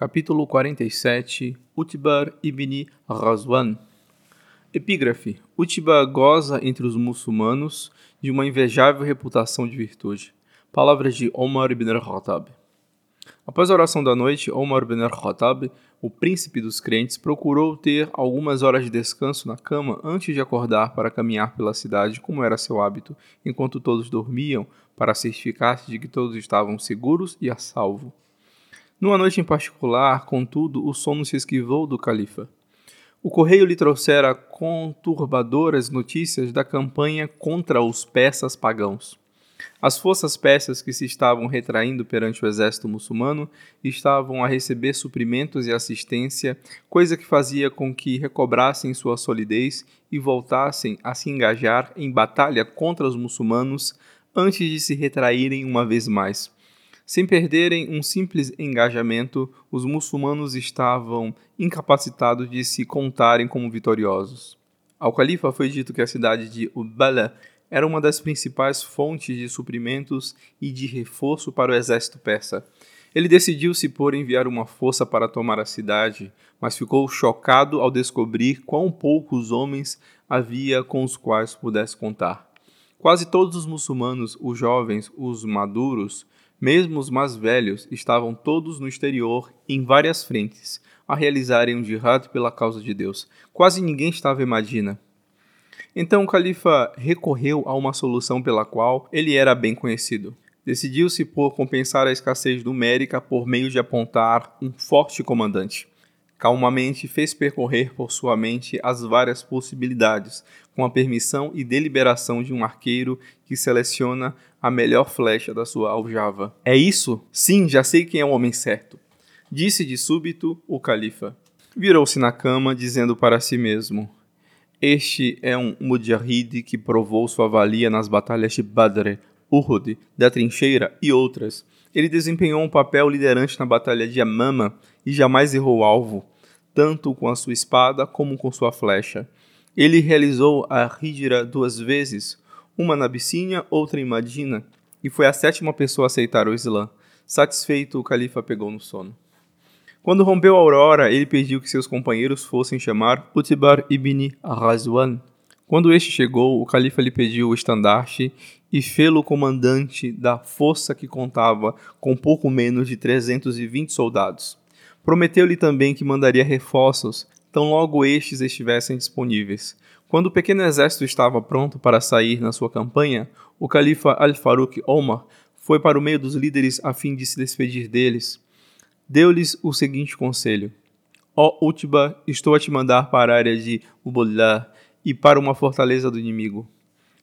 Capítulo 47 Utbar ibn Razwan Epígrafe Utba goza entre os muçulmanos de uma invejável reputação de virtude. Palavras de Omar ibn al-Khattab Após a oração da noite, Omar ibn al-Khattab, o príncipe dos crentes, procurou ter algumas horas de descanso na cama antes de acordar para caminhar pela cidade, como era seu hábito, enquanto todos dormiam, para certificar-se de que todos estavam seguros e a salvo. Numa noite em particular, contudo, o sono se esquivou do califa. O correio lhe trouxera conturbadoras notícias da campanha contra os persas pagãos. As forças persas que se estavam retraindo perante o exército muçulmano estavam a receber suprimentos e assistência, coisa que fazia com que recobrassem sua solidez e voltassem a se engajar em batalha contra os muçulmanos antes de se retraírem uma vez mais. Sem perderem um simples engajamento, os muçulmanos estavam incapacitados de se contarem como vitoriosos. Ao califa foi dito que a cidade de Ubala era uma das principais fontes de suprimentos e de reforço para o exército persa. Ele decidiu se por enviar uma força para tomar a cidade, mas ficou chocado ao descobrir quão poucos homens havia com os quais pudesse contar. Quase todos os muçulmanos, os jovens, os maduros, mesmo os mais velhos estavam todos no exterior, em várias frentes, a realizarem um jihad pela causa de Deus. Quase ninguém estava em Madina. Então o califa recorreu a uma solução pela qual ele era bem conhecido. Decidiu-se por compensar a escassez numérica por meio de apontar um forte comandante calmamente fez percorrer por sua mente as várias possibilidades, com a permissão e deliberação de um arqueiro que seleciona a melhor flecha da sua aljava. É isso? Sim, já sei quem é o homem certo. Disse de súbito o califa. Virou-se na cama, dizendo para si mesmo: Este é um mujahid que provou sua valia nas batalhas de Badr, Uhud, da Trincheira e outras. Ele desempenhou um papel liderante na batalha de Amama e jamais errou alvo tanto com a sua espada como com sua flecha. Ele realizou a Hijra duas vezes, uma na Abissínia, outra em Madina, e foi a sétima pessoa a aceitar o Islã. Satisfeito, o califa pegou no sono. Quando rompeu a aurora, ele pediu que seus companheiros fossem chamar Utbar ibn Razwan. Quando este chegou, o califa lhe pediu o estandarte e fê-lo comandante da força que contava com pouco menos de 320 soldados. Prometeu-lhe também que mandaria reforços tão logo estes estivessem disponíveis. Quando o pequeno exército estava pronto para sair na sua campanha, o califa Al-Faruq Omar foi para o meio dos líderes a fim de se despedir deles. Deu-lhes o seguinte conselho: Ó oh, Utba, estou a te mandar para a área de Ubullah e para uma fortaleza do inimigo.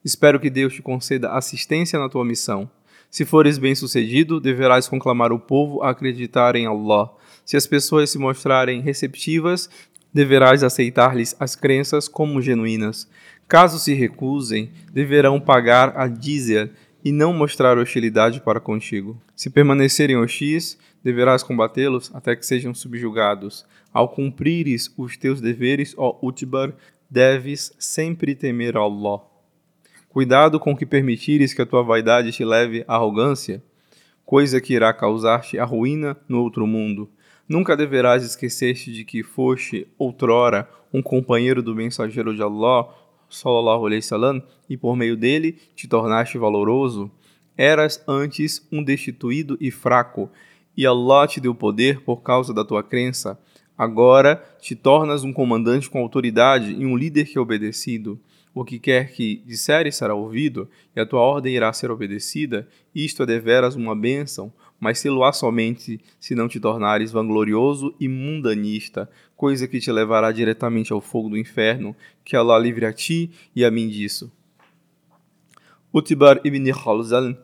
Espero que Deus te conceda assistência na tua missão. Se fores bem-sucedido, deverás conclamar o povo a acreditar em Allah. Se as pessoas se mostrarem receptivas, deverás aceitar-lhes as crenças como genuínas. Caso se recusem, deverão pagar a dízia e não mostrar hostilidade para contigo. Se permanecerem hostis, deverás combatê-los até que sejam subjugados. Ao cumprires os teus deveres, ó Utbar, deves sempre temer Allah. Cuidado com que permitires que a tua vaidade te leve à arrogância, coisa que irá causar-te a ruína no outro mundo. Nunca deverás esquecer-te de que foste outrora um companheiro do mensageiro de Allah, sallallahu alaihi wasallam, e por meio dele te tornaste valoroso. Eras antes um destituído e fraco, e Allah te deu poder por causa da tua crença. Agora te tornas um comandante com autoridade e um líder que é obedecido. O que quer que disseres será ouvido, e a tua ordem irá ser obedecida. Isto é deveras uma bênção, mas se-lo-á somente se não te tornares vanglorioso e mundanista, coisa que te levará diretamente ao fogo do inferno, que Allah livre a ti e a mim disso. Utbar ibn Khalzal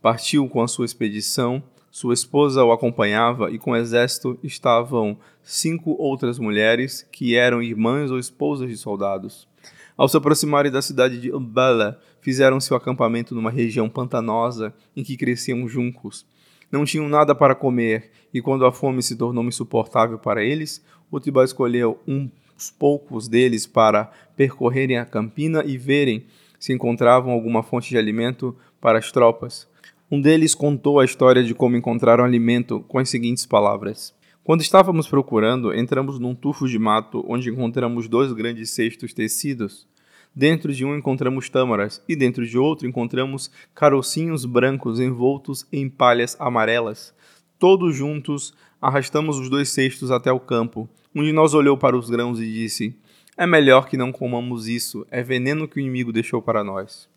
partiu com a sua expedição sua esposa o acompanhava e com o exército estavam cinco outras mulheres que eram irmãs ou esposas de soldados. Ao se aproximarem da cidade de Ubala, fizeram seu acampamento numa região pantanosa em que cresciam juncos. Não tinham nada para comer, e quando a fome se tornou insuportável para eles, Utibá escolheu uns poucos deles para percorrerem a campina e verem se encontravam alguma fonte de alimento para as tropas. Um deles contou a história de como encontraram alimento com as seguintes palavras: Quando estávamos procurando, entramos num tufo de mato onde encontramos dois grandes cestos tecidos. Dentro de um encontramos tâmaras e dentro de outro encontramos carocinhos brancos envoltos em palhas amarelas. Todos juntos arrastamos os dois cestos até o campo. Um de nós olhou para os grãos e disse: É melhor que não comamos isso, é veneno que o inimigo deixou para nós.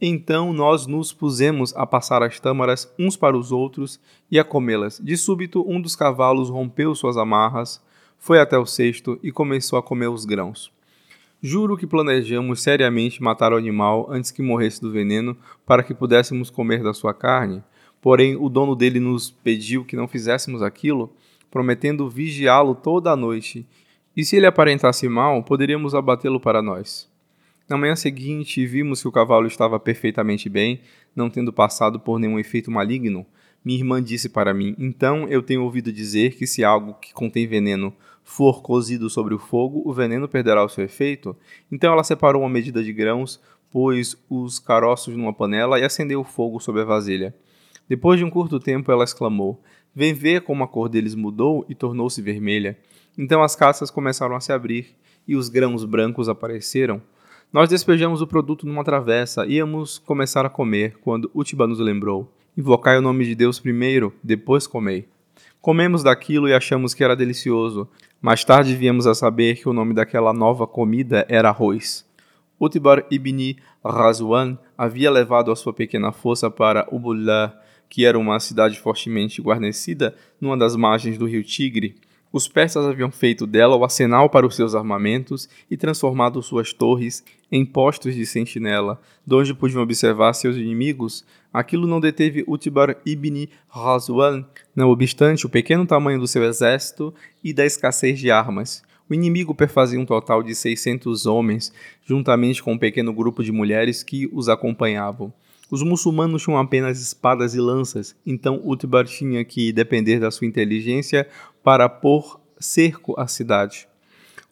Então nós nos pusemos a passar as tâmaras uns para os outros e a comê-las. De súbito, um dos cavalos rompeu suas amarras, foi até o cesto e começou a comer os grãos. Juro que planejamos seriamente matar o animal antes que morresse do veneno para que pudéssemos comer da sua carne. Porém, o dono dele nos pediu que não fizéssemos aquilo, prometendo vigiá-lo toda a noite. E se ele aparentasse mal, poderíamos abatê-lo para nós. Na manhã seguinte, vimos que o cavalo estava perfeitamente bem, não tendo passado por nenhum efeito maligno. Minha irmã disse para mim: Então eu tenho ouvido dizer que se algo que contém veneno for cozido sobre o fogo, o veneno perderá o seu efeito? Então ela separou uma medida de grãos, pôs os caroços numa panela e acendeu o fogo sobre a vasilha. Depois de um curto tempo, ela exclamou: Vem ver como a cor deles mudou e tornou-se vermelha. Então as cascas começaram a se abrir e os grãos brancos apareceram. Nós despejamos o produto numa travessa e íamos começar a comer quando Utiba nos lembrou: Invocai o nome de Deus primeiro, depois comei. Comemos daquilo e achamos que era delicioso. Mais tarde viemos a saber que o nome daquela nova comida era arroz. Utbar ibn Razwan havia levado a sua pequena força para Ubullah, que era uma cidade fortemente guarnecida numa das margens do rio Tigre. Os persas haviam feito dela o arsenal para os seus armamentos e transformado suas torres em postos de sentinela, de onde podiam observar seus inimigos. Aquilo não deteve Utbar ibn Razwan, não obstante o pequeno tamanho do seu exército e da escassez de armas. O inimigo perfazia um total de 600 homens, juntamente com um pequeno grupo de mulheres que os acompanhavam. Os muçulmanos tinham apenas espadas e lanças, então Utbar tinha que depender da sua inteligência para pôr cerco à cidade.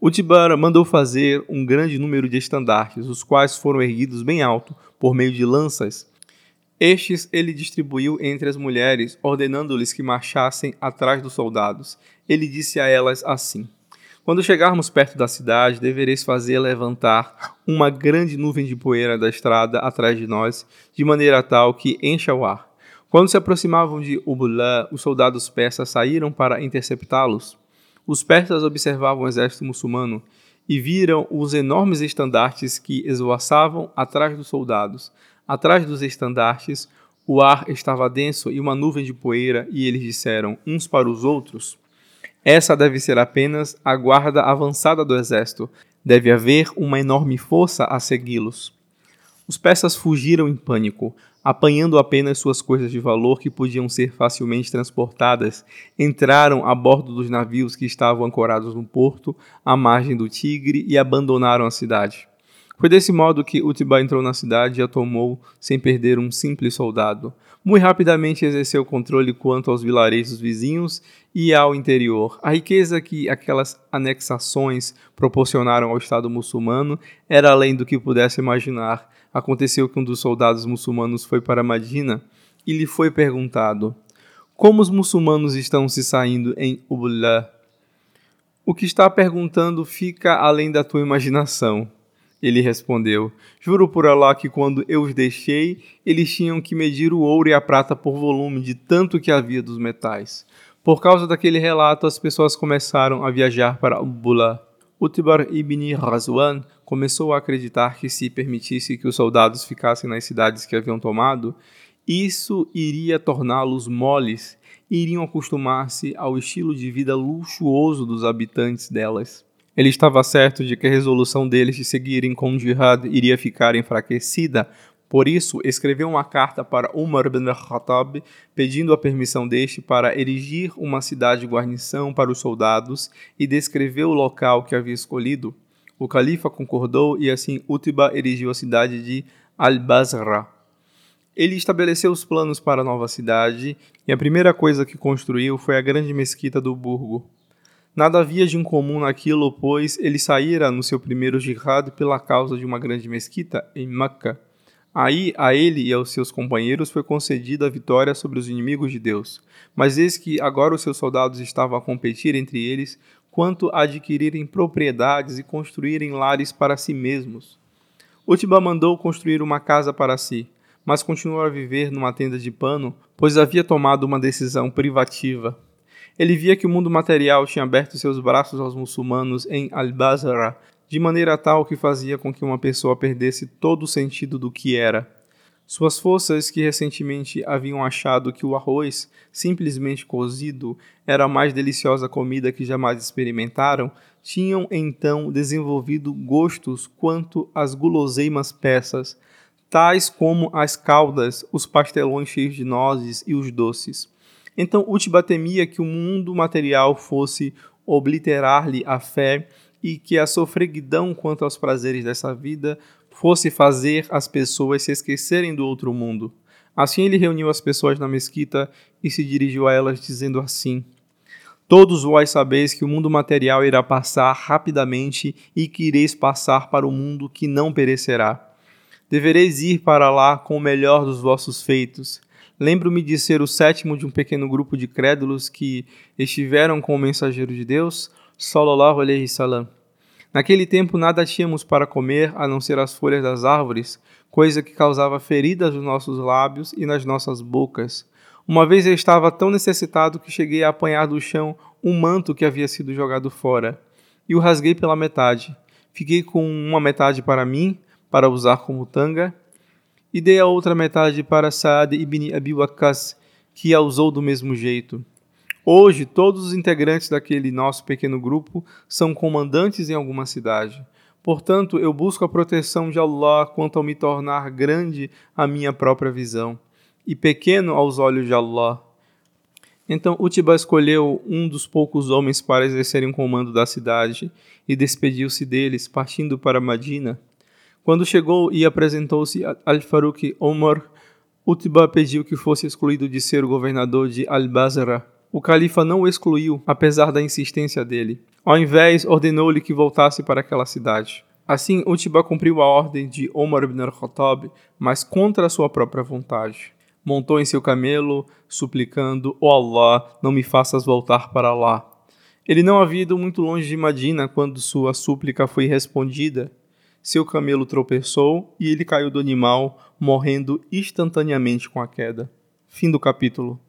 Utbar mandou fazer um grande número de estandartes, os quais foram erguidos bem alto por meio de lanças. Estes ele distribuiu entre as mulheres, ordenando-lhes que marchassem atrás dos soldados. Ele disse a elas assim: Quando chegarmos perto da cidade, devereis fazer levantar uma grande nuvem de poeira da estrada atrás de nós, de maneira tal que encha o ar. Quando se aproximavam de Ubulá, os soldados persas saíram para interceptá-los. Os persas observavam o exército muçulmano e viram os enormes estandartes que esvoaçavam atrás dos soldados. Atrás dos estandartes, o ar estava denso e uma nuvem de poeira, e eles disseram uns para os outros: Essa deve ser apenas a guarda avançada do exército. Deve haver uma enorme força a segui-los. Os persas fugiram em pânico, apanhando apenas suas coisas de valor que podiam ser facilmente transportadas, entraram a bordo dos navios que estavam ancorados no porto, à margem do Tigre, e abandonaram a cidade. Foi desse modo que Utbah entrou na cidade e a tomou sem perder um simples soldado. Muito rapidamente exerceu controle quanto aos vilarejos vizinhos e ao interior. A riqueza que aquelas anexações proporcionaram ao Estado muçulmano era além do que pudesse imaginar. Aconteceu que um dos soldados muçulmanos foi para Madina e lhe foi perguntado: Como os muçulmanos estão se saindo em Ubullah? O que está perguntando fica além da tua imaginação. Ele respondeu: Juro por Allah que quando eu os deixei, eles tinham que medir o ouro e a prata por volume de tanto que havia dos metais. Por causa daquele relato, as pessoas começaram a viajar para Ubula. Utbar ibn Razwan começou a acreditar que se permitisse que os soldados ficassem nas cidades que haviam tomado, isso iria torná-los moles iriam acostumar-se ao estilo de vida luxuoso dos habitantes delas. Ele estava certo de que a resolução deles de seguirem com o jihad iria ficar enfraquecida, por isso escreveu uma carta para Umar bin Khattab pedindo a permissão deste para erigir uma cidade de guarnição para os soldados e descreveu o local que havia escolhido. O califa concordou e assim Utba erigiu a cidade de Al-Basra. Ele estabeleceu os planos para a nova cidade e a primeira coisa que construiu foi a grande mesquita do Burgo. Nada havia de incomum naquilo, pois ele saíra no seu primeiro jihad pela causa de uma grande mesquita em Meca. Aí a ele e aos seus companheiros foi concedida a vitória sobre os inimigos de Deus. Mas eis que agora os seus soldados estavam a competir entre eles quanto a adquirirem propriedades e construírem lares para si mesmos. Utba mandou construir uma casa para si, mas continuou a viver numa tenda de pano, pois havia tomado uma decisão privativa. Ele via que o mundo material tinha aberto seus braços aos muçulmanos em Al-Bazra de maneira tal que fazia com que uma pessoa perdesse todo o sentido do que era. Suas forças, que recentemente haviam achado que o arroz, simplesmente cozido, era a mais deliciosa comida que jamais experimentaram, tinham então desenvolvido gostos quanto às guloseimas peças, tais como as caldas, os pastelões cheios de nozes e os doces. Então Utba temia que o mundo material fosse obliterar-lhe a fé e que a sofreguidão quanto aos prazeres dessa vida fosse fazer as pessoas se esquecerem do outro mundo. Assim ele reuniu as pessoas na mesquita e se dirigiu a elas dizendo assim: Todos vós sabeis que o mundo material irá passar rapidamente e que ireis passar para o mundo que não perecerá. Devereis ir para lá com o melhor dos vossos feitos. Lembro-me de ser o sétimo de um pequeno grupo de crédulos que estiveram com o mensageiro de Deus, sallallahu alaihi salam. Naquele tempo nada tínhamos para comer a não ser as folhas das árvores, coisa que causava feridas nos nossos lábios e nas nossas bocas. Uma vez eu estava tão necessitado que cheguei a apanhar do chão um manto que havia sido jogado fora, e o rasguei pela metade. Fiquei com uma metade para mim, para usar como tanga, e dei a outra metade para Saad ibn Abi Waqqas, que a usou do mesmo jeito. Hoje, todos os integrantes daquele nosso pequeno grupo são comandantes em alguma cidade. Portanto, eu busco a proteção de Allah quanto ao me tornar grande a minha própria visão e pequeno aos olhos de Allah. Então Utba escolheu um dos poucos homens para exercerem o comando da cidade e despediu-se deles, partindo para Madina. Quando chegou e apresentou-se Al-Faruq Omar, Utba pediu que fosse excluído de ser o governador de Al-Basra o califa não o excluiu, apesar da insistência dele. Ao invés, ordenou-lhe que voltasse para aquela cidade. Assim, Utba cumpriu a ordem de Omar ibn al-Khattab, mas contra a sua própria vontade. Montou em seu camelo, suplicando: "Ó oh Allah, não me faças voltar para lá." Ele não havia ido muito longe de Madina quando sua súplica foi respondida. Seu camelo tropeçou e ele caiu do animal, morrendo instantaneamente com a queda. Fim do capítulo.